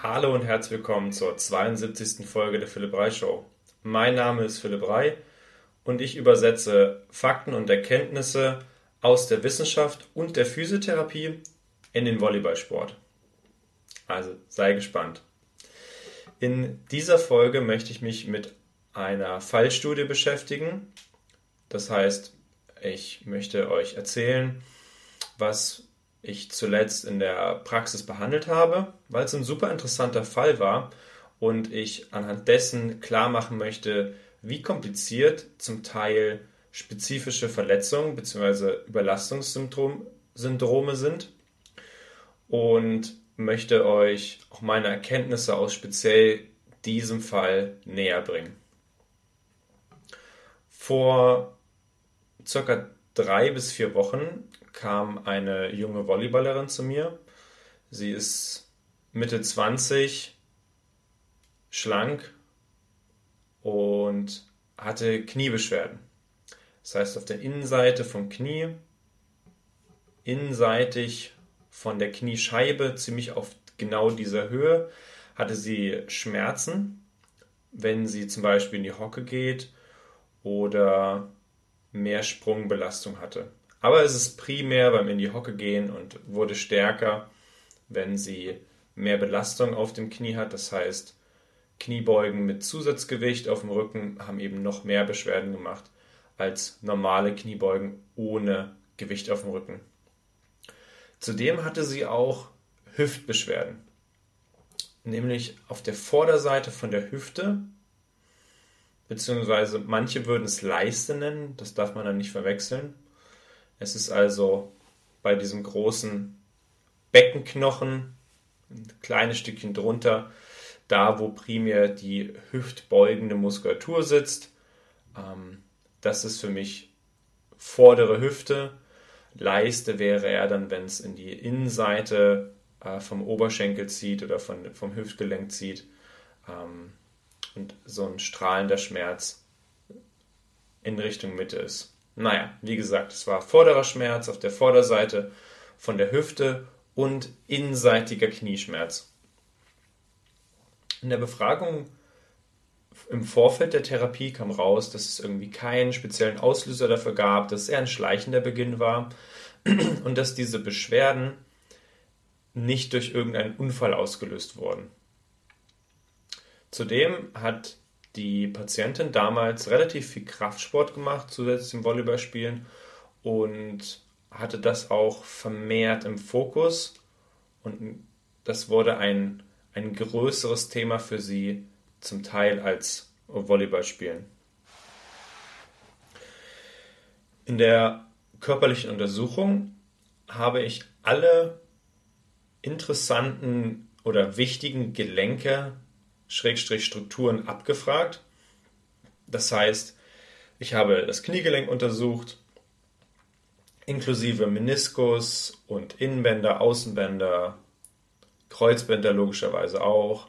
Hallo und herzlich willkommen zur 72. Folge der Philipp Rey Show. Mein Name ist Philipp Rey und ich übersetze Fakten und Erkenntnisse aus der Wissenschaft und der Physiotherapie in den Volleyballsport. Also sei gespannt. In dieser Folge möchte ich mich mit einer Fallstudie beschäftigen. Das heißt, ich möchte euch erzählen, was ich zuletzt in der Praxis behandelt habe, weil es ein super interessanter Fall war und ich anhand dessen klar machen möchte, wie kompliziert zum Teil spezifische Verletzungen bzw. Überlastungssyndrome sind und möchte euch auch meine Erkenntnisse aus speziell diesem Fall näher bringen. Vor circa drei bis vier Wochen kam eine junge Volleyballerin zu mir. Sie ist Mitte 20, schlank und hatte Kniebeschwerden. Das heißt, auf der Innenseite vom Knie, innenseitig von der Kniescheibe, ziemlich auf genau dieser Höhe, hatte sie Schmerzen, wenn sie zum Beispiel in die Hocke geht oder mehr Sprungbelastung hatte. Aber es ist primär beim in die Hocke gehen und wurde stärker, wenn sie mehr Belastung auf dem Knie hat. Das heißt, Kniebeugen mit Zusatzgewicht auf dem Rücken haben eben noch mehr Beschwerden gemacht als normale Kniebeugen ohne Gewicht auf dem Rücken. Zudem hatte sie auch Hüftbeschwerden, nämlich auf der Vorderseite von der Hüfte, beziehungsweise manche würden es Leiste nennen, das darf man dann nicht verwechseln. Es ist also bei diesem großen Beckenknochen, ein kleines Stückchen drunter, da wo primär die hüftbeugende Muskulatur sitzt. Ähm, das ist für mich vordere Hüfte. Leiste wäre er dann, wenn es in die Innenseite äh, vom Oberschenkel zieht oder von, vom Hüftgelenk zieht. Ähm, und so ein strahlender Schmerz in Richtung Mitte ist. Naja, wie gesagt, es war vorderer Schmerz auf der Vorderseite von der Hüfte und innenseitiger Knieschmerz. In der Befragung im Vorfeld der Therapie kam raus, dass es irgendwie keinen speziellen Auslöser dafür gab, dass es eher ein schleichender Beginn war und dass diese Beschwerden nicht durch irgendeinen Unfall ausgelöst wurden. Zudem hat die Patientin damals relativ viel Kraftsport gemacht, zusätzlich zum Volleyballspielen und hatte das auch vermehrt im Fokus und das wurde ein, ein größeres Thema für sie zum Teil als Volleyballspielen. In der körperlichen Untersuchung habe ich alle interessanten oder wichtigen Gelenke Schrägstrich Strukturen abgefragt. Das heißt, ich habe das Kniegelenk untersucht, inklusive Meniskus und Innenbänder, Außenbänder, Kreuzbänder logischerweise auch.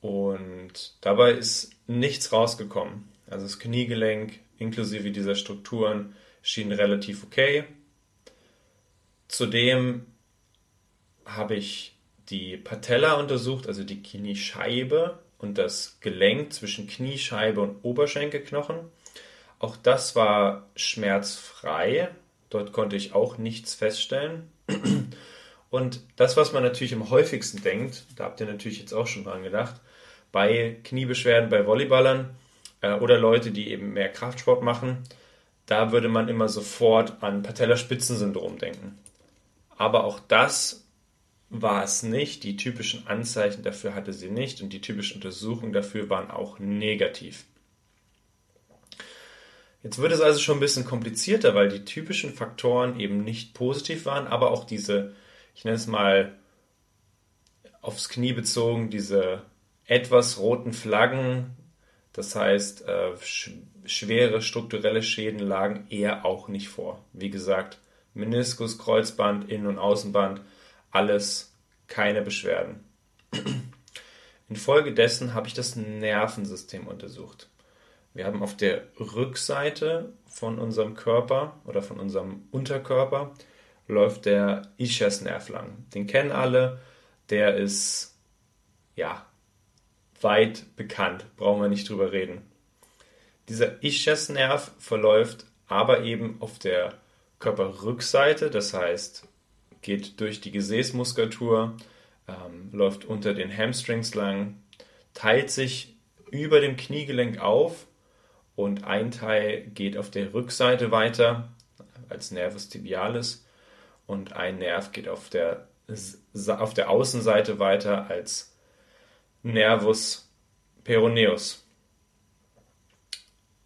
Und dabei ist nichts rausgekommen. Also das Kniegelenk inklusive dieser Strukturen schien relativ okay. Zudem habe ich die Patella untersucht, also die Kniescheibe und das Gelenk zwischen Kniescheibe und Oberschenkelknochen. Auch das war schmerzfrei. Dort konnte ich auch nichts feststellen. Und das, was man natürlich am häufigsten denkt, da habt ihr natürlich jetzt auch schon dran gedacht, bei Kniebeschwerden bei Volleyballern äh, oder Leute, die eben mehr Kraftsport machen, da würde man immer sofort an Patellaspitzensyndrom denken. Aber auch das war es nicht. Die typischen Anzeichen dafür hatte sie nicht und die typischen Untersuchungen dafür waren auch negativ. Jetzt wird es also schon ein bisschen komplizierter, weil die typischen Faktoren eben nicht positiv waren, aber auch diese, ich nenne es mal aufs Knie bezogen, diese etwas roten Flaggen, das heißt, äh, schwere strukturelle Schäden lagen eher auch nicht vor. Wie gesagt, Meniskus, Kreuzband, Innen- und Außenband alles keine Beschwerden. Infolgedessen habe ich das Nervensystem untersucht. Wir haben auf der Rückseite von unserem Körper oder von unserem Unterkörper läuft der Ischiasnerv lang. Den kennen alle. Der ist ja, weit bekannt, brauchen wir nicht drüber reden. Dieser Ischiasnerv verläuft aber eben auf der Körperrückseite, das heißt, geht durch die Gesäßmuskulatur, ähm, läuft unter den Hamstrings lang, teilt sich über dem Kniegelenk auf und ein Teil geht auf der Rückseite weiter als Nervus tibialis und ein Nerv geht auf der, auf der Außenseite weiter als Nervus peroneus.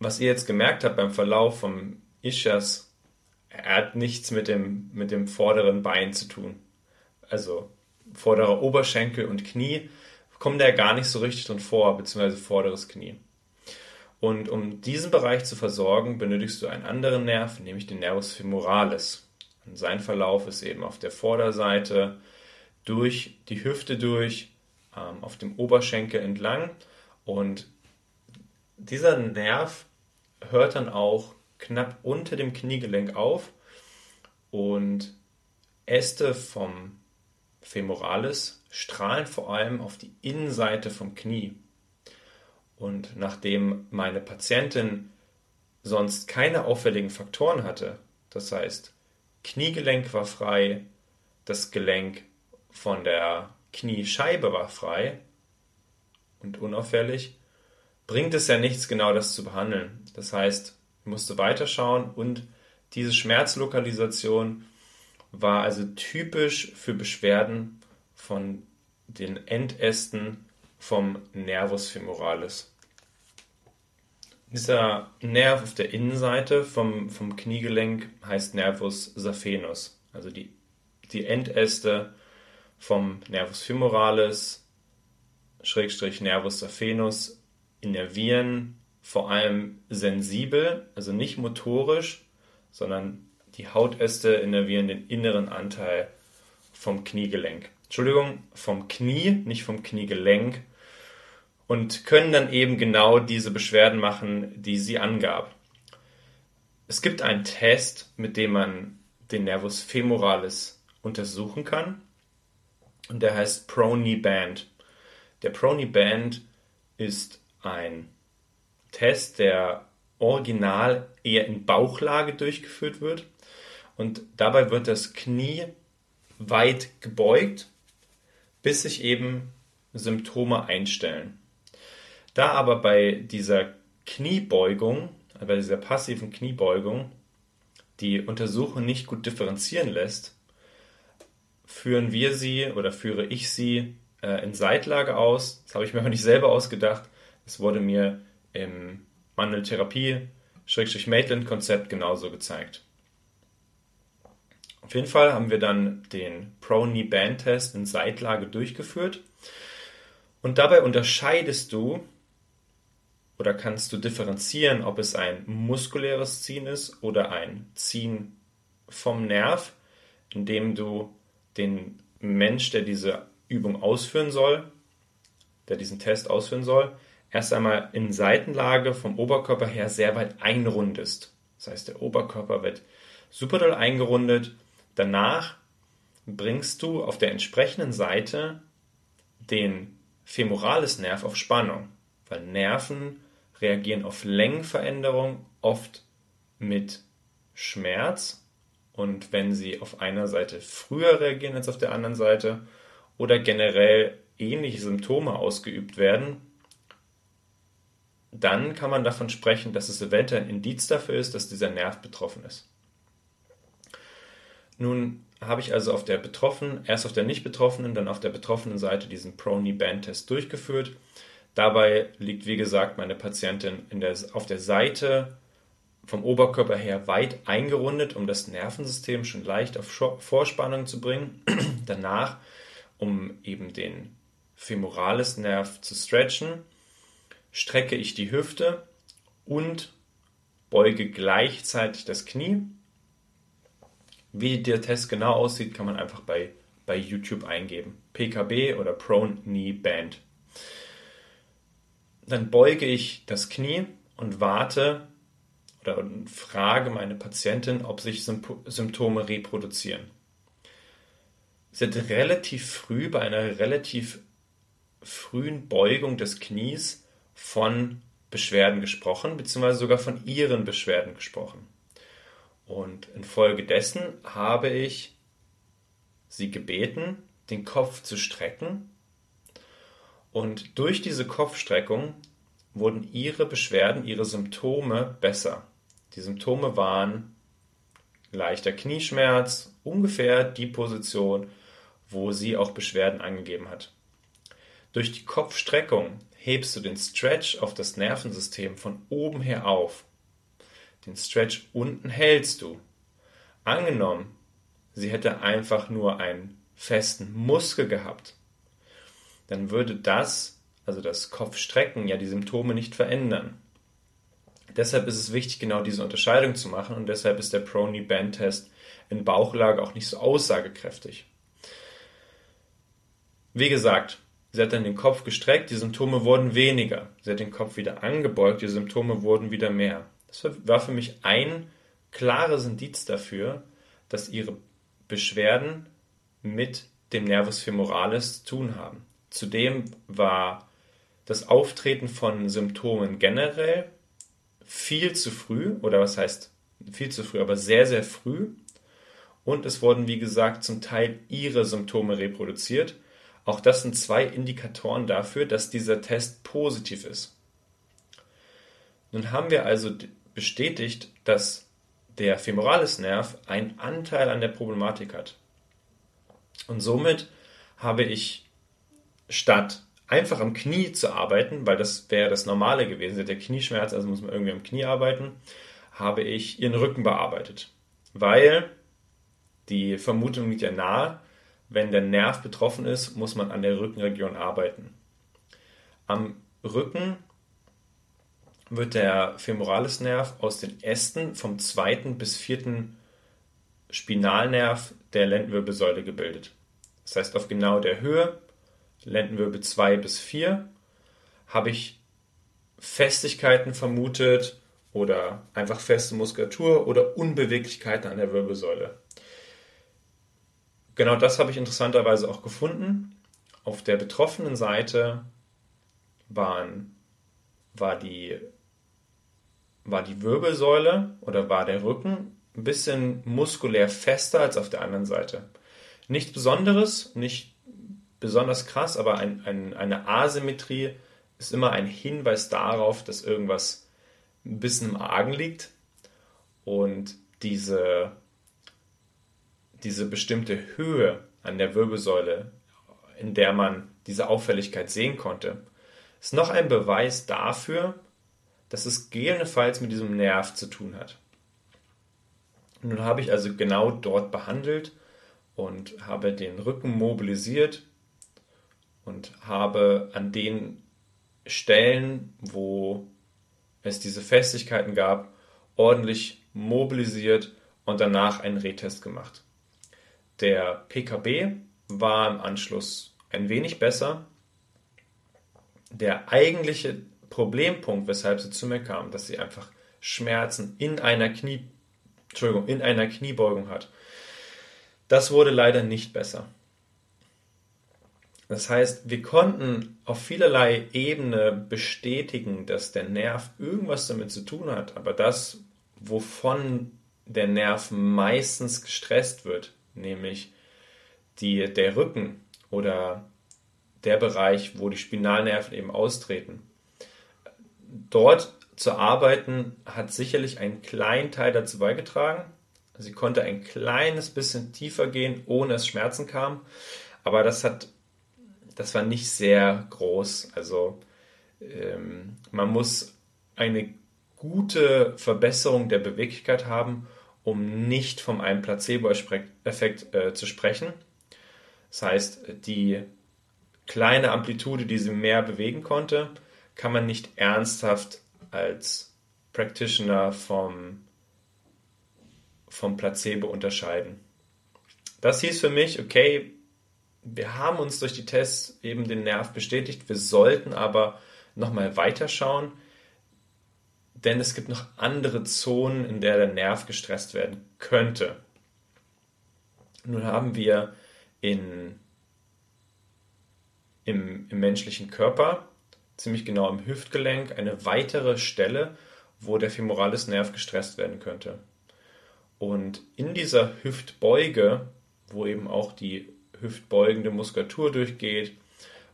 Was ihr jetzt gemerkt habt beim Verlauf vom Ischias, er hat nichts mit dem, mit dem vorderen Bein zu tun. Also vorderer Oberschenkel und Knie kommt er gar nicht so richtig drin vor, beziehungsweise vorderes Knie. Und um diesen Bereich zu versorgen, benötigst du einen anderen Nerv, nämlich den Nervus femoralis. Und sein Verlauf ist eben auf der Vorderseite durch die Hüfte durch, ähm, auf dem Oberschenkel entlang. Und dieser Nerv hört dann auch knapp unter dem Kniegelenk auf und Äste vom Femoralis strahlen vor allem auf die Innenseite vom Knie. Und nachdem meine Patientin sonst keine auffälligen Faktoren hatte, das heißt, Kniegelenk war frei, das Gelenk von der Kniescheibe war frei und unauffällig, bringt es ja nichts, genau das zu behandeln. Das heißt, musste weiterschauen und diese Schmerzlokalisation war also typisch für Beschwerden von den Endästen vom Nervus femoralis. Dieser Nerv auf der Innenseite vom, vom Kniegelenk heißt Nervus saphenus, also die, die Endäste vom Nervus femoralis, Schrägstrich Nervus saphenus, innervieren vor allem sensibel, also nicht motorisch, sondern die Hautäste innervieren den inneren Anteil vom Kniegelenk. Entschuldigung, vom Knie, nicht vom Kniegelenk. Und können dann eben genau diese Beschwerden machen, die sie angab. Es gibt einen Test, mit dem man den Nervus femoralis untersuchen kann. Und der heißt Prony Band. Der Prony Band ist ein Test, der original eher in Bauchlage durchgeführt wird. Und dabei wird das Knie weit gebeugt, bis sich eben Symptome einstellen. Da aber bei dieser Kniebeugung, bei dieser passiven Kniebeugung, die Untersuchung nicht gut differenzieren lässt, führen wir sie oder führe ich sie äh, in Seitlage aus. Das habe ich mir aber nicht selber ausgedacht. Das wurde mir im Mandeltherapie Maitland-Konzept genauso gezeigt. Auf jeden Fall haben wir dann den Pro-Knee-Band-Test in Seitlage durchgeführt. Und dabei unterscheidest du oder kannst du differenzieren, ob es ein muskuläres Ziehen ist oder ein Ziehen vom Nerv, indem du den Mensch, der diese Übung ausführen soll, der diesen Test ausführen soll, erst einmal in Seitenlage vom Oberkörper her sehr weit einrundest. Das heißt, der Oberkörper wird super doll eingerundet. Danach bringst du auf der entsprechenden Seite den femorales Nerv auf Spannung, weil Nerven reagieren auf Längenveränderung oft mit Schmerz und wenn sie auf einer Seite früher reagieren als auf der anderen Seite oder generell ähnliche Symptome ausgeübt werden, dann kann man davon sprechen, dass es eventuell ein Indiz dafür ist, dass dieser Nerv betroffen ist. Nun habe ich also auf der betroffenen, erst auf der nicht betroffenen, dann auf der betroffenen Seite diesen Pro-Knee-Band-Test durchgeführt. Dabei liegt, wie gesagt, meine Patientin der, auf der Seite vom Oberkörper her weit eingerundet, um das Nervensystem schon leicht auf Vorspannung zu bringen. Danach, um eben den femorales Nerv zu stretchen, strecke ich die Hüfte und beuge gleichzeitig das Knie. Wie der Test genau aussieht, kann man einfach bei, bei YouTube eingeben. PKB oder Prone Knee Band. Dann beuge ich das Knie und warte oder frage meine Patientin, ob sich Symptome reproduzieren. Hat relativ früh bei einer relativ frühen Beugung des Knies von Beschwerden gesprochen, beziehungsweise sogar von ihren Beschwerden gesprochen. Und infolgedessen habe ich sie gebeten, den Kopf zu strecken. Und durch diese Kopfstreckung wurden ihre Beschwerden, ihre Symptome besser. Die Symptome waren leichter Knieschmerz, ungefähr die Position, wo sie auch Beschwerden angegeben hat. Durch die Kopfstreckung hebst du den Stretch auf das Nervensystem von oben her auf. Den Stretch unten hältst du. Angenommen, sie hätte einfach nur einen festen Muskel gehabt, dann würde das, also das Kopfstrecken, ja die Symptome nicht verändern. Deshalb ist es wichtig, genau diese Unterscheidung zu machen und deshalb ist der Prony-Band-Test in Bauchlage auch nicht so aussagekräftig. Wie gesagt, sie hat dann den Kopf gestreckt, die Symptome wurden weniger. Sie hat den Kopf wieder angebeugt, die Symptome wurden wieder mehr. Das war für mich ein klares Indiz dafür, dass ihre Beschwerden mit dem Nervus femoralis zu tun haben. Zudem war das Auftreten von Symptomen generell viel zu früh, oder was heißt viel zu früh, aber sehr, sehr früh. Und es wurden, wie gesagt, zum Teil ihre Symptome reproduziert. Auch das sind zwei Indikatoren dafür, dass dieser Test positiv ist. Nun haben wir also bestätigt, dass der Femoralisnerv einen Anteil an der Problematik hat. Und somit habe ich statt einfach am Knie zu arbeiten, weil das wäre das Normale gewesen, der Knieschmerz, also muss man irgendwie am Knie arbeiten, habe ich ihren Rücken bearbeitet. Weil die Vermutung liegt ja nahe, wenn der Nerv betroffen ist, muss man an der Rückenregion arbeiten. Am Rücken wird der Femoralisnerv aus den Ästen vom zweiten bis vierten Spinalnerv der Lendenwirbelsäule gebildet. Das heißt, auf genau der Höhe Lendenwirbel 2 bis 4 habe ich Festigkeiten vermutet oder einfach feste Muskulatur oder Unbeweglichkeiten an der Wirbelsäule. Genau das habe ich interessanterweise auch gefunden. Auf der betroffenen Seite waren, war, die, war die Wirbelsäule oder war der Rücken ein bisschen muskulär fester als auf der anderen Seite. Nichts Besonderes, nicht besonders krass, aber ein, ein, eine Asymmetrie ist immer ein Hinweis darauf, dass irgendwas ein bisschen im Argen liegt. Und diese, diese bestimmte Höhe an der Wirbelsäule, in der man diese Auffälligkeit sehen konnte, ist noch ein Beweis dafür, dass es gegebenenfalls mit diesem Nerv zu tun hat. Nun habe ich also genau dort behandelt und habe den Rücken mobilisiert und habe an den Stellen, wo es diese Festigkeiten gab, ordentlich mobilisiert und danach einen Retest gemacht. Der PKB war im Anschluss ein wenig besser. Der eigentliche Problempunkt, weshalb sie zu mir kam, dass sie einfach Schmerzen in einer Knie, Entschuldigung, in einer Kniebeugung hat. Das wurde leider nicht besser. Das heißt, wir konnten auf vielerlei Ebene bestätigen, dass der Nerv irgendwas damit zu tun hat, aber das, wovon der Nerv meistens gestresst wird, nämlich die, der Rücken oder der Bereich, wo die Spinalnerven eben austreten, dort zu arbeiten, hat sicherlich einen kleinen Teil dazu beigetragen. Sie konnte ein kleines bisschen tiefer gehen, ohne dass Schmerzen kamen, aber das hat das war nicht sehr groß. Also ähm, man muss eine gute Verbesserung der Beweglichkeit haben, um nicht von einem Placebo-Effekt äh, zu sprechen. Das heißt, die kleine Amplitude, die sie mehr bewegen konnte, kann man nicht ernsthaft als Practitioner vom, vom Placebo unterscheiden. Das hieß für mich, okay, wir haben uns durch die Tests eben den Nerv bestätigt. Wir sollten aber nochmal weiterschauen, denn es gibt noch andere Zonen, in der der Nerv gestresst werden könnte. Nun haben wir in, im, im menschlichen Körper, ziemlich genau im Hüftgelenk, eine weitere Stelle, wo der Femoralis-Nerv gestresst werden könnte. Und in dieser Hüftbeuge, wo eben auch die hüftbeugende Muskulatur durchgeht,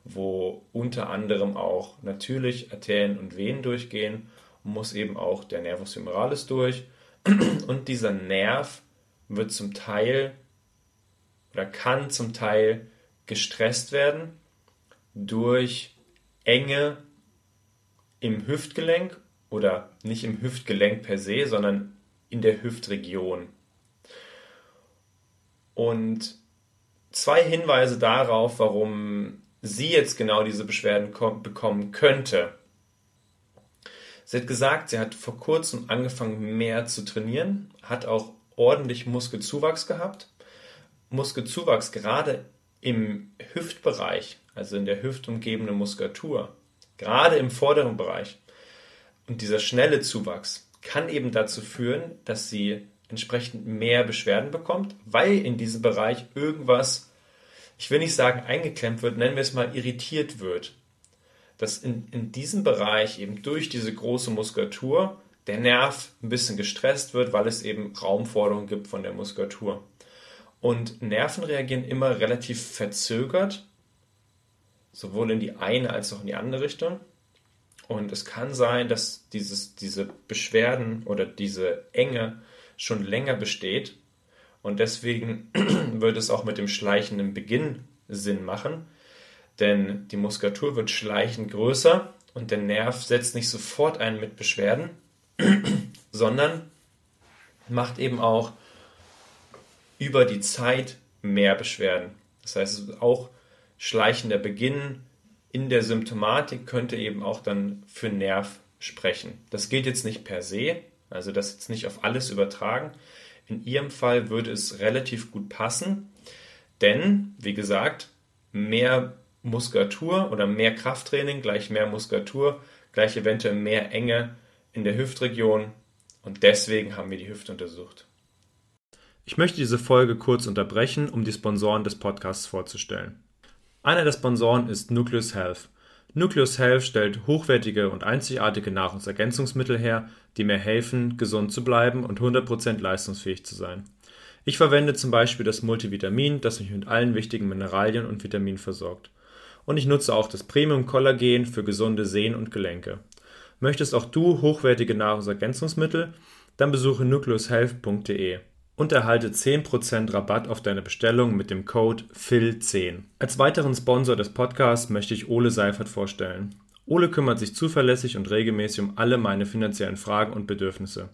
wo unter anderem auch natürlich Arterien und Venen durchgehen, muss eben auch der Nervus femoralis durch. Und dieser Nerv wird zum Teil oder kann zum Teil gestresst werden durch Enge im Hüftgelenk oder nicht im Hüftgelenk per se, sondern in der Hüftregion. Und zwei Hinweise darauf, warum sie jetzt genau diese Beschwerden bekommen könnte. Sie hat gesagt, sie hat vor kurzem angefangen mehr zu trainieren, hat auch ordentlich Muskelzuwachs gehabt. Muskelzuwachs gerade im Hüftbereich, also in der hüftumgebenden Muskulatur, gerade im vorderen Bereich. Und dieser schnelle Zuwachs kann eben dazu führen, dass sie entsprechend mehr Beschwerden bekommt, weil in diesem Bereich irgendwas, ich will nicht sagen eingeklemmt wird, nennen wir es mal irritiert wird. Dass in, in diesem Bereich eben durch diese große Muskulatur der Nerv ein bisschen gestresst wird, weil es eben Raumforderungen gibt von der Muskulatur. Und Nerven reagieren immer relativ verzögert, sowohl in die eine als auch in die andere Richtung. Und es kann sein, dass dieses, diese Beschwerden oder diese Enge schon länger besteht. Und deswegen wird es auch mit dem schleichenden Beginn Sinn machen. Denn die Muskulatur wird schleichend größer und der Nerv setzt nicht sofort ein mit Beschwerden, sondern macht eben auch über die Zeit mehr Beschwerden. Das heißt, auch schleichender Beginn in der Symptomatik könnte eben auch dann für Nerv sprechen. Das gilt jetzt nicht per se, also das jetzt nicht auf alles übertragen. In Ihrem Fall würde es relativ gut passen, denn, wie gesagt, mehr Muskulatur oder mehr Krafttraining gleich mehr Muskulatur, gleich eventuell mehr Enge in der Hüftregion und deswegen haben wir die Hüfte untersucht. Ich möchte diese Folge kurz unterbrechen, um die Sponsoren des Podcasts vorzustellen. Einer der Sponsoren ist Nucleus Health. Nucleus Health stellt hochwertige und einzigartige Nahrungsergänzungsmittel her, die mir helfen, gesund zu bleiben und 100% leistungsfähig zu sein. Ich verwende zum Beispiel das Multivitamin, das mich mit allen wichtigen Mineralien und Vitaminen versorgt. Und ich nutze auch das Premium Kollagen für gesunde Sehnen und Gelenke. Möchtest auch du hochwertige Nahrungsergänzungsmittel? Dann besuche nucleushealth.de und erhalte 10% Rabatt auf deine Bestellung mit dem Code FIL10. Als weiteren Sponsor des Podcasts möchte ich Ole Seifert vorstellen. Ole kümmert sich zuverlässig und regelmäßig um alle meine finanziellen Fragen und Bedürfnisse.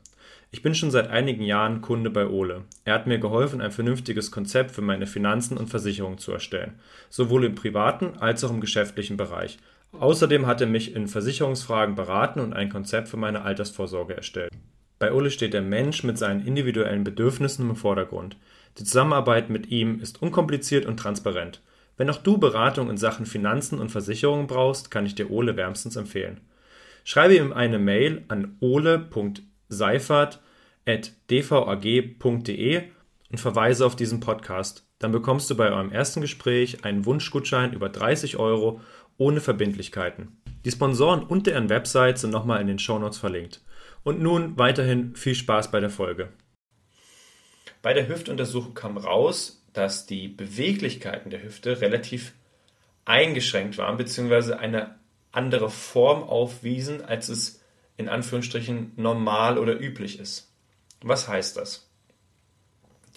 Ich bin schon seit einigen Jahren Kunde bei Ole. Er hat mir geholfen, ein vernünftiges Konzept für meine Finanzen und Versicherungen zu erstellen, sowohl im privaten als auch im geschäftlichen Bereich. Außerdem hat er mich in Versicherungsfragen beraten und ein Konzept für meine Altersvorsorge erstellt. Bei Ulle steht der Mensch mit seinen individuellen Bedürfnissen im Vordergrund. Die Zusammenarbeit mit ihm ist unkompliziert und transparent. Wenn auch du Beratung in Sachen Finanzen und Versicherungen brauchst, kann ich dir Ole wärmstens empfehlen. Schreibe ihm eine Mail an ole.seifert.dvag.de und verweise auf diesen Podcast. Dann bekommst du bei eurem ersten Gespräch einen Wunschgutschein über 30 Euro ohne Verbindlichkeiten. Die Sponsoren und deren Website sind nochmal in den Shownotes verlinkt. Und nun weiterhin viel Spaß bei der Folge. Bei der Hüftuntersuchung kam raus, dass die Beweglichkeiten der Hüfte relativ eingeschränkt waren, beziehungsweise eine andere Form aufwiesen, als es in Anführungsstrichen normal oder üblich ist. Was heißt das?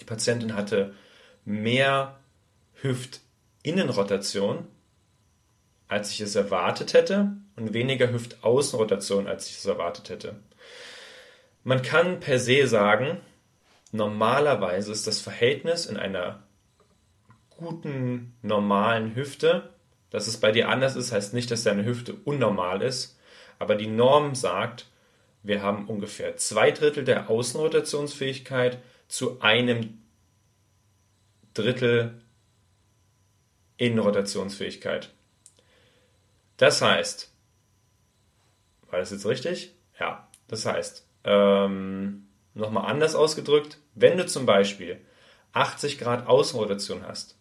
Die Patientin hatte mehr Hüftinnenrotation, als ich es erwartet hätte, und weniger Hüftaußenrotation, als ich es erwartet hätte. Man kann per se sagen, normalerweise ist das Verhältnis in einer guten, normalen Hüfte, dass es bei dir anders ist, heißt nicht, dass deine Hüfte unnormal ist, aber die Norm sagt, wir haben ungefähr zwei Drittel der Außenrotationsfähigkeit zu einem Drittel Innenrotationsfähigkeit. Das heißt, war das jetzt richtig? Ja, das heißt, ähm, Nochmal anders ausgedrückt, wenn du zum Beispiel 80 Grad Außenrotation hast,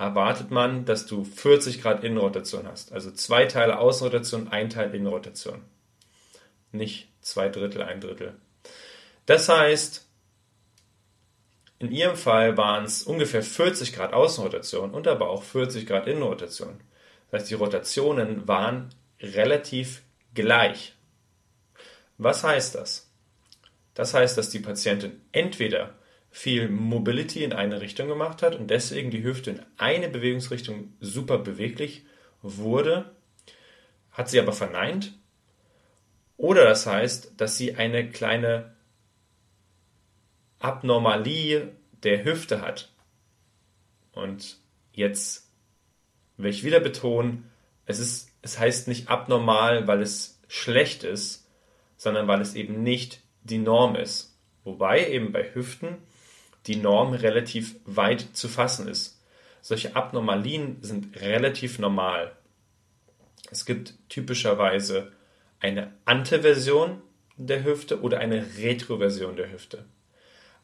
erwartet man, dass du 40 Grad Innenrotation hast. Also zwei Teile Außenrotation, ein Teil Innenrotation. Nicht zwei Drittel, ein Drittel. Das heißt, in ihrem Fall waren es ungefähr 40 Grad Außenrotation und aber auch 40 Grad Innenrotation. Das heißt, die Rotationen waren relativ gleich. Was heißt das? Das heißt, dass die Patientin entweder viel Mobility in eine Richtung gemacht hat und deswegen die Hüfte in eine Bewegungsrichtung super beweglich wurde, hat sie aber verneint. Oder das heißt, dass sie eine kleine Abnormalie der Hüfte hat. Und jetzt will ich wieder betonen, es, ist, es heißt nicht abnormal, weil es schlecht ist, sondern weil es eben nicht die Norm ist. Wobei eben bei Hüften die Norm relativ weit zu fassen ist. Solche Abnormalien sind relativ normal. Es gibt typischerweise eine Anteversion der Hüfte oder eine Retroversion der Hüfte.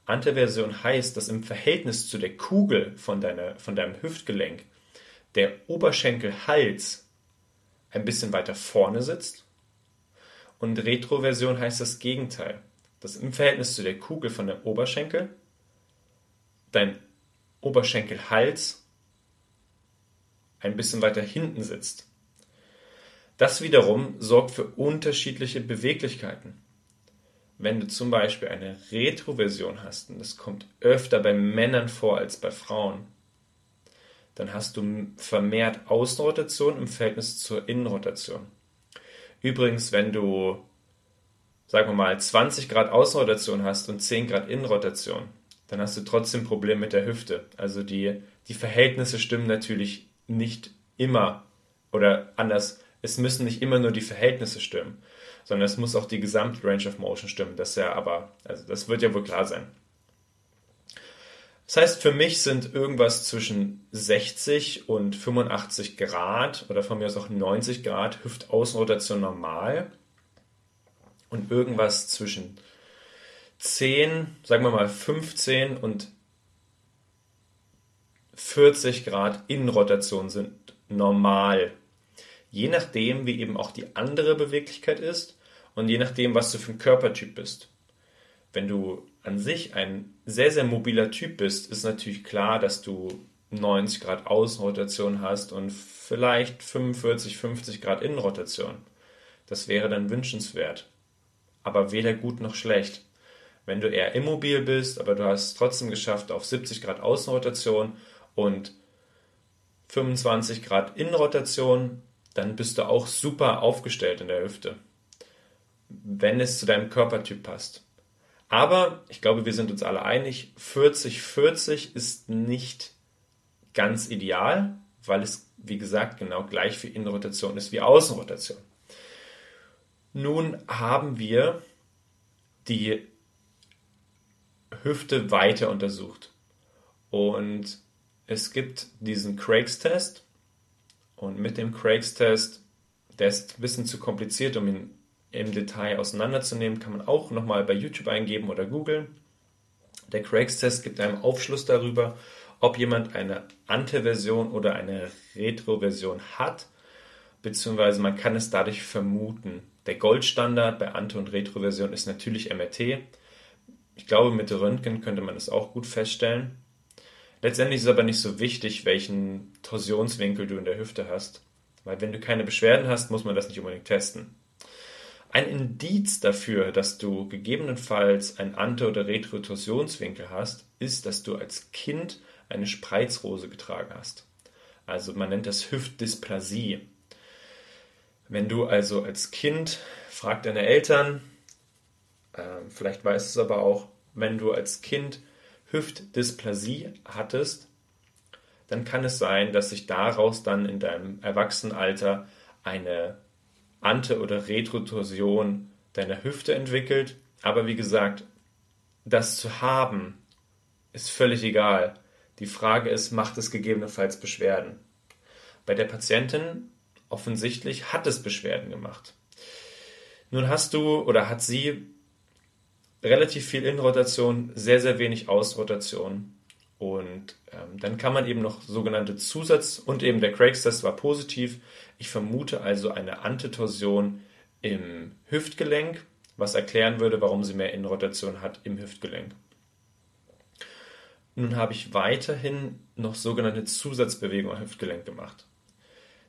Anteversion heißt, dass im Verhältnis zu der Kugel von, deiner, von deinem Hüftgelenk der Oberschenkelhals ein bisschen weiter vorne sitzt. Und Retroversion heißt das Gegenteil, dass im Verhältnis zu der Kugel von der Oberschenkel dein Oberschenkelhals ein bisschen weiter hinten sitzt. Das wiederum sorgt für unterschiedliche Beweglichkeiten. Wenn du zum Beispiel eine Retroversion hast, und das kommt öfter bei Männern vor als bei Frauen, dann hast du vermehrt Außenrotation im Verhältnis zur Innenrotation. Übrigens, wenn du, sagen wir mal, 20 Grad Außenrotation hast und 10 Grad Innenrotation, dann hast du trotzdem Probleme mit der Hüfte. Also die, die Verhältnisse stimmen natürlich nicht immer oder anders. Es müssen nicht immer nur die Verhältnisse stimmen, sondern es muss auch die gesamte Range of Motion stimmen. Das ja aber, also das wird ja wohl klar sein. Das heißt, für mich sind irgendwas zwischen 60 und 85 Grad oder von mir aus auch 90 Grad Hüftaußenrotation normal und irgendwas zwischen 10, sagen wir mal 15 und 40 Grad Innenrotation sind normal. Je nachdem, wie eben auch die andere Beweglichkeit ist und je nachdem, was du für ein Körpertyp bist. Wenn du an sich ein sehr, sehr mobiler Typ bist, ist natürlich klar, dass du 90 Grad Außenrotation hast und vielleicht 45, 50 Grad Innenrotation. Das wäre dann wünschenswert. Aber weder gut noch schlecht. Wenn du eher immobil bist, aber du hast es trotzdem geschafft auf 70 Grad Außenrotation und 25 Grad Innenrotation, dann bist du auch super aufgestellt in der Hüfte, wenn es zu deinem Körpertyp passt. Aber ich glaube, wir sind uns alle einig, 40-40 ist nicht ganz ideal, weil es, wie gesagt, genau gleich für Innenrotation ist wie Außenrotation. Nun haben wir die Hüfte weiter untersucht. Und es gibt diesen Craigs-Test. Und mit dem Craigs-Test, der ist ein bisschen zu kompliziert, um ihn im Detail auseinanderzunehmen, kann man auch nochmal bei YouTube eingeben oder googeln. Der Craigs-Test gibt einem Aufschluss darüber, ob jemand eine Ante-Version oder eine Retro-Version hat, beziehungsweise man kann es dadurch vermuten. Der Goldstandard bei Ante- und Retro-Version ist natürlich MRT. Ich glaube, mit Röntgen könnte man das auch gut feststellen. Letztendlich ist es aber nicht so wichtig, welchen Torsionswinkel du in der Hüfte hast, weil wenn du keine Beschwerden hast, muss man das nicht unbedingt testen. Ein Indiz dafür, dass du gegebenenfalls einen Ante- oder Retrotorsionswinkel hast, ist, dass du als Kind eine Spreizrose getragen hast. Also man nennt das Hüftdysplasie. Wenn du also als Kind, frag deine Eltern, äh, vielleicht weißt du es aber auch, wenn du als Kind Hüftdysplasie hattest, dann kann es sein, dass sich daraus dann in deinem Erwachsenenalter eine Ante- oder Retrotorsion deiner Hüfte entwickelt. Aber wie gesagt, das zu haben ist völlig egal. Die Frage ist, macht es gegebenenfalls Beschwerden? Bei der Patientin offensichtlich hat es Beschwerden gemacht. Nun hast du oder hat sie relativ viel Innenrotation, sehr, sehr wenig Ausrotation. Und ähm, dann kann man eben noch sogenannte Zusatz- und eben der Craig's-Test war positiv. Ich vermute also eine Antetorsion im Hüftgelenk, was erklären würde, warum sie mehr Innenrotation hat im Hüftgelenk. Nun habe ich weiterhin noch sogenannte Zusatzbewegungen am Hüftgelenk gemacht.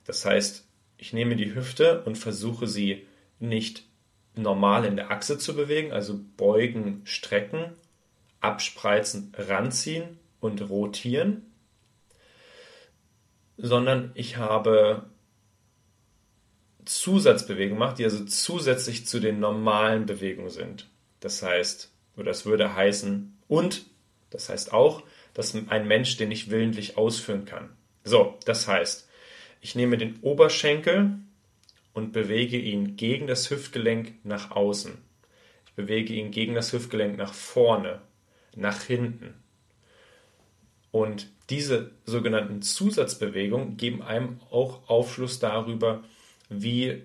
Das heißt, ich nehme die Hüfte und versuche sie nicht normal in der Achse zu bewegen, also beugen, strecken, abspreizen, ranziehen und rotieren, sondern ich habe Zusatzbewegungen gemacht, die also zusätzlich zu den normalen Bewegungen sind. Das heißt, oder das würde heißen, und das heißt auch, dass ein Mensch den nicht willentlich ausführen kann. So, das heißt, ich nehme den Oberschenkel und bewege ihn gegen das Hüftgelenk nach außen. Ich bewege ihn gegen das Hüftgelenk nach vorne, nach hinten. Und diese sogenannten Zusatzbewegungen geben einem auch Aufschluss darüber, wie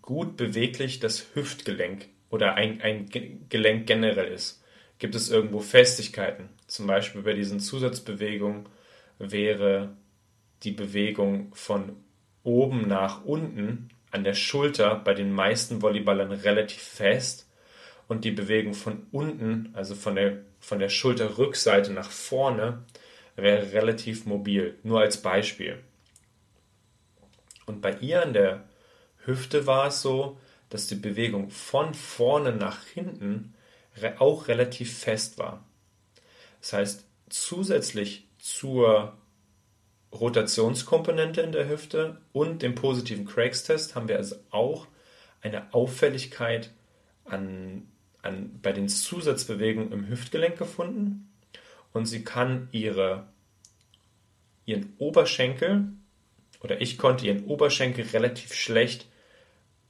gut beweglich das Hüftgelenk oder ein, ein Gelenk generell ist. Gibt es irgendwo Festigkeiten? Zum Beispiel bei diesen Zusatzbewegungen wäre die Bewegung von oben nach unten an der Schulter bei den meisten Volleyballern relativ fest und die Bewegung von unten, also von der, von der Schulterrückseite nach vorne, wäre relativ mobil. Nur als Beispiel. Und bei ihr an der Hüfte war es so, dass die Bewegung von vorne nach hinten auch relativ fest war. Das heißt, zusätzlich zur Rotationskomponente in der Hüfte und dem positiven Craigs-Test haben wir also auch eine Auffälligkeit an, an, bei den Zusatzbewegungen im Hüftgelenk gefunden. Und sie kann ihre, ihren Oberschenkel oder ich konnte ihren Oberschenkel relativ schlecht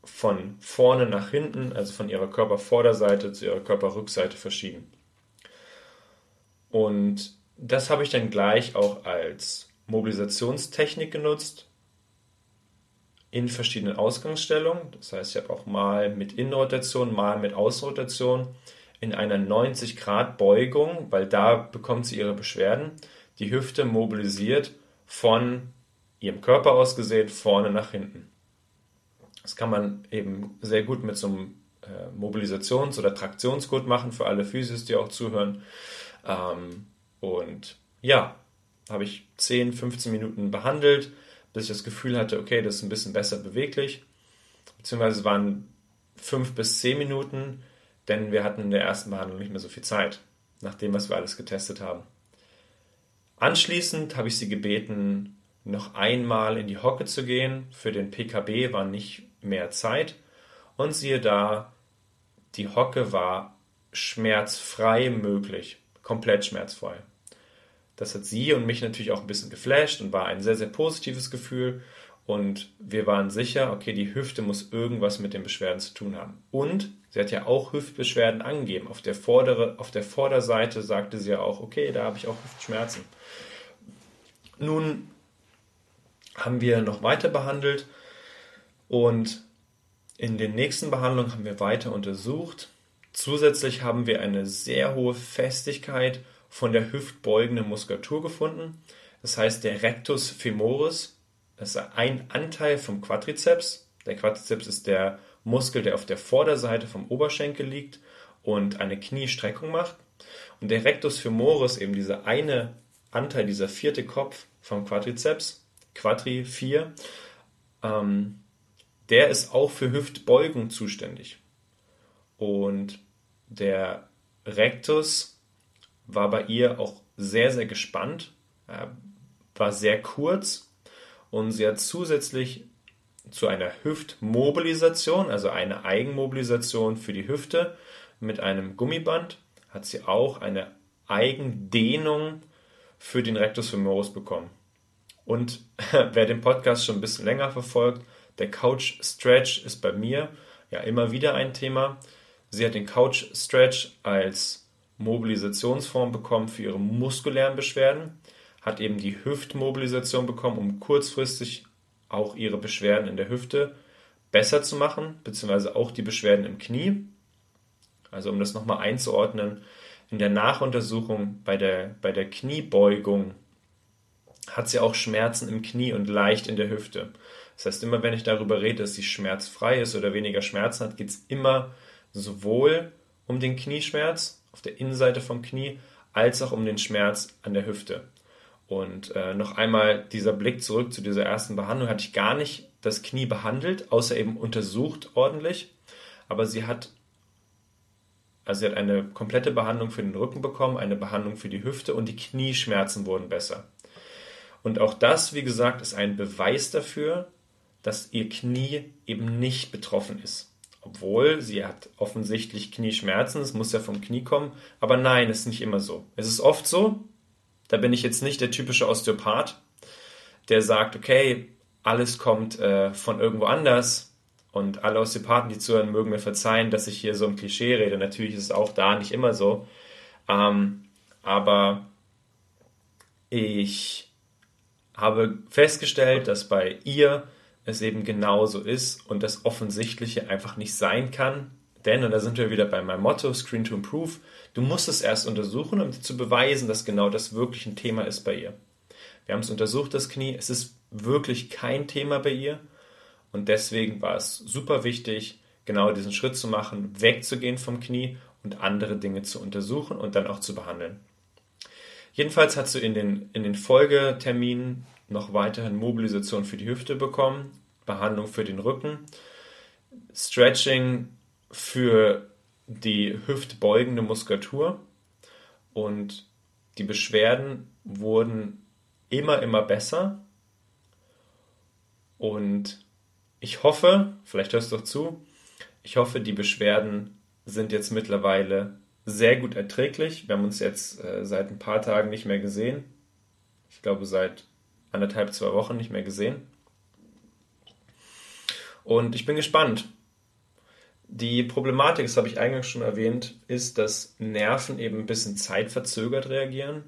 von vorne nach hinten, also von ihrer Körpervorderseite zu ihrer Körperrückseite verschieben. Und das habe ich dann gleich auch als Mobilisationstechnik genutzt in verschiedenen Ausgangsstellungen. Das heißt, ich habe auch mal mit Innenrotation, mal mit Außenrotation in einer 90 Grad Beugung, weil da bekommt sie ihre Beschwerden, die Hüfte mobilisiert von ihrem Körper aus gesehen vorne nach hinten. Das kann man eben sehr gut mit so einem äh, Mobilisations- oder Traktionsgurt machen für alle Physios, die auch zuhören. Ähm, und ja, habe ich 10, 15 Minuten behandelt, bis ich das Gefühl hatte, okay, das ist ein bisschen besser beweglich. Beziehungsweise waren 5 bis 10 Minuten, denn wir hatten in der ersten Behandlung nicht mehr so viel Zeit, nach dem, was wir alles getestet haben. Anschließend habe ich sie gebeten, noch einmal in die Hocke zu gehen. Für den PKB war nicht mehr Zeit. Und siehe da, die Hocke war schmerzfrei möglich komplett schmerzfrei. Das hat sie und mich natürlich auch ein bisschen geflasht und war ein sehr, sehr positives Gefühl. Und wir waren sicher, okay, die Hüfte muss irgendwas mit den Beschwerden zu tun haben. Und sie hat ja auch Hüftbeschwerden angegeben. Auf der, vordere, auf der Vorderseite sagte sie ja auch, okay, da habe ich auch Hüftschmerzen. Nun haben wir noch weiter behandelt und in den nächsten Behandlungen haben wir weiter untersucht Zusätzlich haben wir eine sehr hohe Festigkeit von der hüftbeugenden Muskulatur gefunden. Das heißt, der Rectus femoris, das ist ein Anteil vom Quadrizeps. Der Quadrizeps ist der Muskel, der auf der Vorderseite vom Oberschenkel liegt und eine Kniestreckung macht. Und der Rectus femoris, eben dieser eine Anteil, dieser vierte Kopf vom Quadrizeps, Quadri 4, ähm, der ist auch für Hüftbeugung zuständig. Und der Rectus war bei ihr auch sehr, sehr gespannt, er war sehr kurz und sie hat zusätzlich zu einer Hüftmobilisation, also eine Eigenmobilisation für die Hüfte mit einem Gummiband, hat sie auch eine Eigendehnung für den Rectus femoris bekommen. Und wer den Podcast schon ein bisschen länger verfolgt, der Couch Stretch ist bei mir ja immer wieder ein Thema. Sie hat den Couch Stretch als Mobilisationsform bekommen für ihre muskulären Beschwerden, hat eben die Hüftmobilisation bekommen, um kurzfristig auch ihre Beschwerden in der Hüfte besser zu machen, beziehungsweise auch die Beschwerden im Knie. Also um das nochmal einzuordnen, in der Nachuntersuchung bei der, bei der Kniebeugung hat sie auch Schmerzen im Knie und leicht in der Hüfte. Das heißt, immer wenn ich darüber rede, dass sie schmerzfrei ist oder weniger Schmerzen hat, geht es immer sowohl um den Knieschmerz auf der Innenseite vom Knie als auch um den Schmerz an der Hüfte. Und äh, noch einmal dieser Blick zurück zu dieser ersten Behandlung, hatte ich gar nicht das Knie behandelt, außer eben untersucht ordentlich. Aber sie hat, also sie hat eine komplette Behandlung für den Rücken bekommen, eine Behandlung für die Hüfte und die Knieschmerzen wurden besser. Und auch das, wie gesagt, ist ein Beweis dafür, dass ihr Knie eben nicht betroffen ist. Obwohl sie hat offensichtlich Knieschmerzen, es muss ja vom Knie kommen, aber nein, ist nicht immer so. Es ist oft so, da bin ich jetzt nicht der typische Osteopath, der sagt, okay, alles kommt äh, von irgendwo anders und alle Osteopathen, die zuhören, mögen mir verzeihen, dass ich hier so ein Klischee rede. Natürlich ist es auch da nicht immer so. Ähm, aber ich habe festgestellt, dass bei ihr es eben genauso ist und das Offensichtliche einfach nicht sein kann. Denn, und da sind wir wieder bei meinem Motto, Screen to Improve, du musst es erst untersuchen, um zu beweisen, dass genau das wirklich ein Thema ist bei ihr. Wir haben es untersucht, das Knie. Es ist wirklich kein Thema bei ihr. Und deswegen war es super wichtig, genau diesen Schritt zu machen, wegzugehen vom Knie und andere Dinge zu untersuchen und dann auch zu behandeln. Jedenfalls hast du in den, in den Folgeterminen noch weiterhin Mobilisation für die Hüfte bekommen, Behandlung für den Rücken, Stretching für die hüftbeugende Muskulatur und die Beschwerden wurden immer, immer besser. Und ich hoffe, vielleicht hörst du doch zu, ich hoffe, die Beschwerden sind jetzt mittlerweile sehr gut erträglich. Wir haben uns jetzt äh, seit ein paar Tagen nicht mehr gesehen. Ich glaube, seit anderthalb, zwei Wochen nicht mehr gesehen. Und ich bin gespannt. Die Problematik, das habe ich eingangs schon erwähnt, ist, dass Nerven eben ein bisschen zeitverzögert reagieren.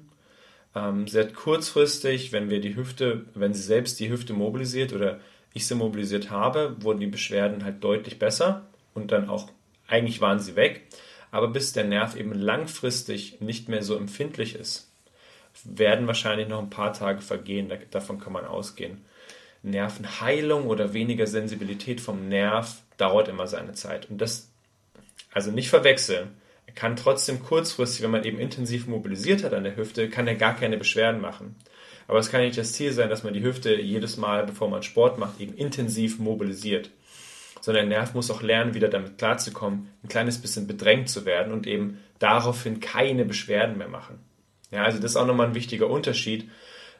Ähm, sehr kurzfristig, wenn wir die Hüfte, wenn sie selbst die Hüfte mobilisiert oder ich sie mobilisiert habe, wurden die Beschwerden halt deutlich besser und dann auch, eigentlich waren sie weg. Aber bis der Nerv eben langfristig nicht mehr so empfindlich ist, werden wahrscheinlich noch ein paar Tage vergehen. Davon kann man ausgehen. Nervenheilung oder weniger Sensibilität vom Nerv dauert immer seine Zeit. Und das, also nicht verwechseln. Er kann trotzdem kurzfristig, wenn man eben intensiv mobilisiert hat an der Hüfte, kann er gar keine Beschwerden machen. Aber es kann nicht das Ziel sein, dass man die Hüfte jedes Mal, bevor man Sport macht, eben intensiv mobilisiert sondern der Nerv muss auch lernen, wieder damit klarzukommen, ein kleines bisschen bedrängt zu werden und eben daraufhin keine Beschwerden mehr machen. Ja, also das ist auch nochmal ein wichtiger Unterschied,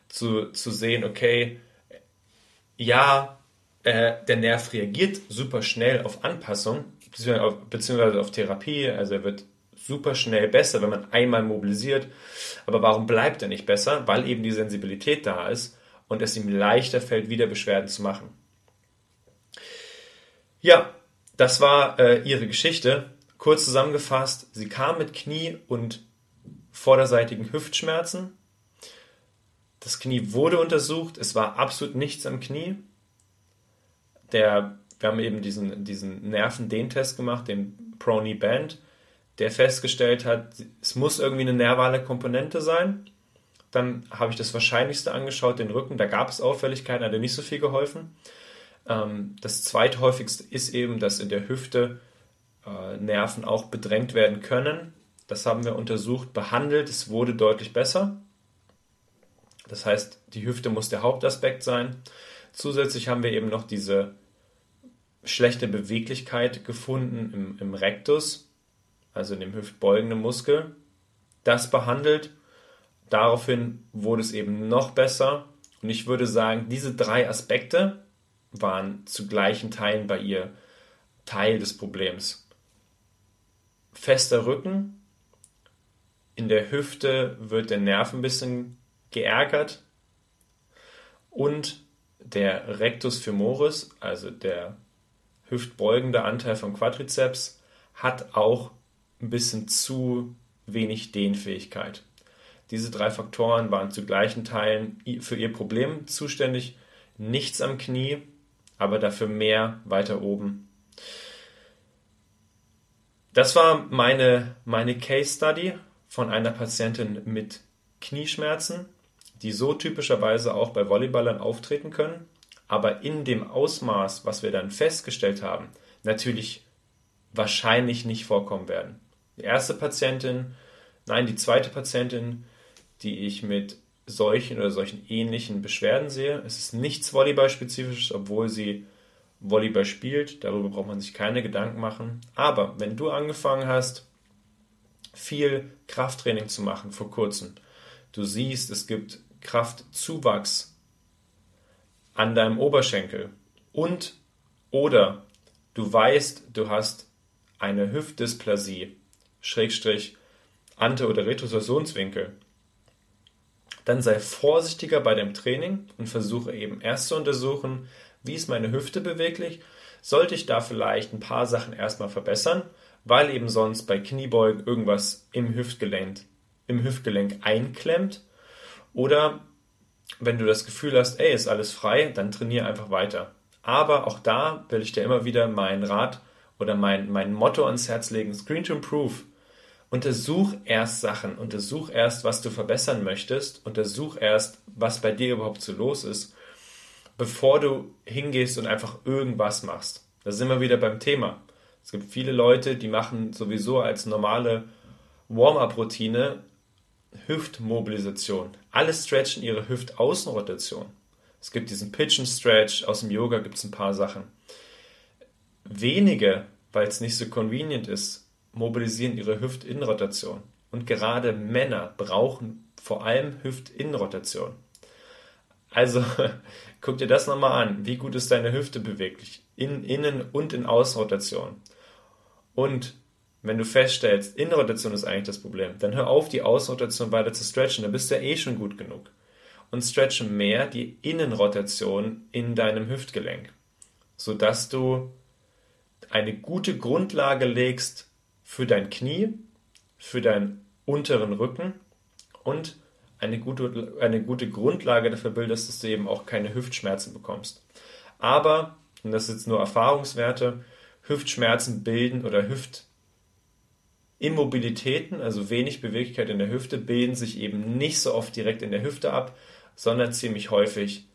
zu, zu sehen, okay, ja, äh, der Nerv reagiert super schnell auf Anpassung, beziehungsweise auf Therapie, also er wird super schnell besser, wenn man einmal mobilisiert. Aber warum bleibt er nicht besser? Weil eben die Sensibilität da ist und es ihm leichter fällt, wieder Beschwerden zu machen. Ja, das war äh, ihre Geschichte. Kurz zusammengefasst, sie kam mit Knie- und vorderseitigen Hüftschmerzen. Das Knie wurde untersucht, es war absolut nichts am Knie. Der, wir haben eben diesen, diesen Nervendehntest gemacht, den Prony Band, der festgestellt hat, es muss irgendwie eine nervale Komponente sein. Dann habe ich das Wahrscheinlichste angeschaut, den Rücken. Da gab es Auffälligkeiten, hat er nicht so viel geholfen. Ähm, das zweithäufigste ist eben, dass in der Hüfte äh, Nerven auch bedrängt werden können. Das haben wir untersucht, behandelt. Es wurde deutlich besser. Das heißt, die Hüfte muss der Hauptaspekt sein. Zusätzlich haben wir eben noch diese schlechte Beweglichkeit gefunden im, im Rectus, also in dem hüftbeugenden Muskel. Das behandelt. Daraufhin wurde es eben noch besser. Und ich würde sagen, diese drei Aspekte, waren zu gleichen Teilen bei ihr Teil des Problems. Fester Rücken, in der Hüfte wird der Nerv ein bisschen geärgert und der Rectus femoris, also der hüftbeugende Anteil vom Quadrizeps, hat auch ein bisschen zu wenig Dehnfähigkeit. Diese drei Faktoren waren zu gleichen Teilen für ihr Problem zuständig. Nichts am Knie, aber dafür mehr weiter oben. Das war meine, meine Case Study von einer Patientin mit Knieschmerzen, die so typischerweise auch bei Volleyballern auftreten können, aber in dem Ausmaß, was wir dann festgestellt haben, natürlich wahrscheinlich nicht vorkommen werden. Die erste Patientin, nein, die zweite Patientin, die ich mit solchen oder solchen ähnlichen Beschwerden sehe. Es ist nichts Volleyball-spezifisches, obwohl sie Volleyball spielt. Darüber braucht man sich keine Gedanken machen. Aber wenn du angefangen hast, viel Krafttraining zu machen vor kurzem, du siehst, es gibt Kraftzuwachs an deinem Oberschenkel. Und oder du weißt, du hast eine Hüftdysplasie, Schrägstrich Ante- oder Retrosorsionswinkel, dann sei vorsichtiger bei dem Training und versuche eben erst zu untersuchen, wie ist meine Hüfte beweglich, sollte ich da vielleicht ein paar Sachen erstmal verbessern, weil eben sonst bei Kniebeugen irgendwas im Hüftgelenk, im Hüftgelenk einklemmt oder wenn du das Gefühl hast, ey, ist alles frei, dann trainiere einfach weiter. Aber auch da will ich dir immer wieder mein Rat oder mein, mein Motto ans Herz legen, Screen to Improve. Untersuch erst Sachen, untersuch erst, was du verbessern möchtest, untersuch erst, was bei dir überhaupt so los ist, bevor du hingehst und einfach irgendwas machst. Da sind wir wieder beim Thema. Es gibt viele Leute, die machen sowieso als normale Warm-up-Routine Hüftmobilisation. Alle stretchen ihre Hüftaußenrotation. Es gibt diesen and Stretch, aus dem Yoga gibt es ein paar Sachen. Wenige, weil es nicht so convenient ist, mobilisieren ihre Hüftinnenrotation. Und gerade Männer brauchen vor allem Hüftinnenrotation. Also guck dir das nochmal an. Wie gut ist deine Hüfte beweglich? In Innen- und in Außenrotation. Und wenn du feststellst, Innenrotation ist eigentlich das Problem, dann hör auf, die Außenrotation weiter zu stretchen, dann bist du ja eh schon gut genug. Und stretche mehr die Innenrotation in deinem Hüftgelenk, sodass du eine gute Grundlage legst für dein Knie, für deinen unteren Rücken und eine gute, eine gute Grundlage dafür bildest, dass du eben auch keine Hüftschmerzen bekommst. Aber, und das ist jetzt nur Erfahrungswerte, Hüftschmerzen bilden oder Hüftimmobilitäten, also wenig Beweglichkeit in der Hüfte, bilden sich eben nicht so oft direkt in der Hüfte ab, sondern ziemlich häufig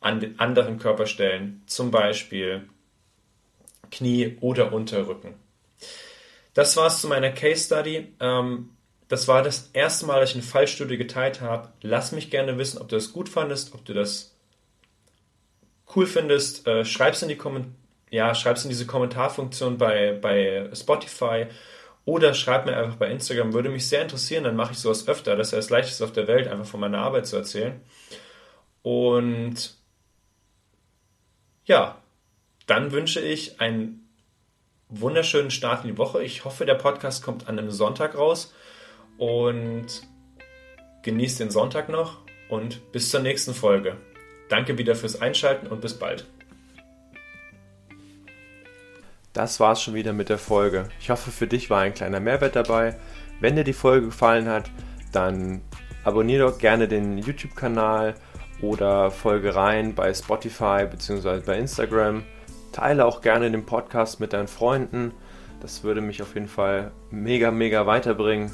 an den anderen Körperstellen, zum Beispiel Knie oder Unterrücken. Das war es zu meiner Case Study. Ähm, das war das erste Mal, dass ich eine Fallstudie geteilt habe. Lass mich gerne wissen, ob du das gut fandest, ob du das cool findest. Äh, schreib's in die Kommentare. Ja, schreib's in diese Kommentarfunktion bei, bei Spotify oder schreib mir einfach bei Instagram. Würde mich sehr interessieren, dann mache ich sowas öfter. Das ist ja das Leichteste auf der Welt, einfach von meiner Arbeit zu erzählen. Und ja, dann wünsche ich einen wunderschönen Start in die Woche. Ich hoffe, der Podcast kommt an einem Sonntag raus und genießt den Sonntag noch und bis zur nächsten Folge. Danke wieder fürs Einschalten und bis bald. Das war's schon wieder mit der Folge. Ich hoffe, für dich war ein kleiner Mehrwert dabei. Wenn dir die Folge gefallen hat, dann abonniere doch gerne den YouTube-Kanal oder folge rein bei Spotify bzw. bei Instagram. Teile auch gerne den Podcast mit deinen Freunden. Das würde mich auf jeden Fall mega, mega weiterbringen.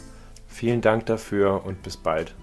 Vielen Dank dafür und bis bald.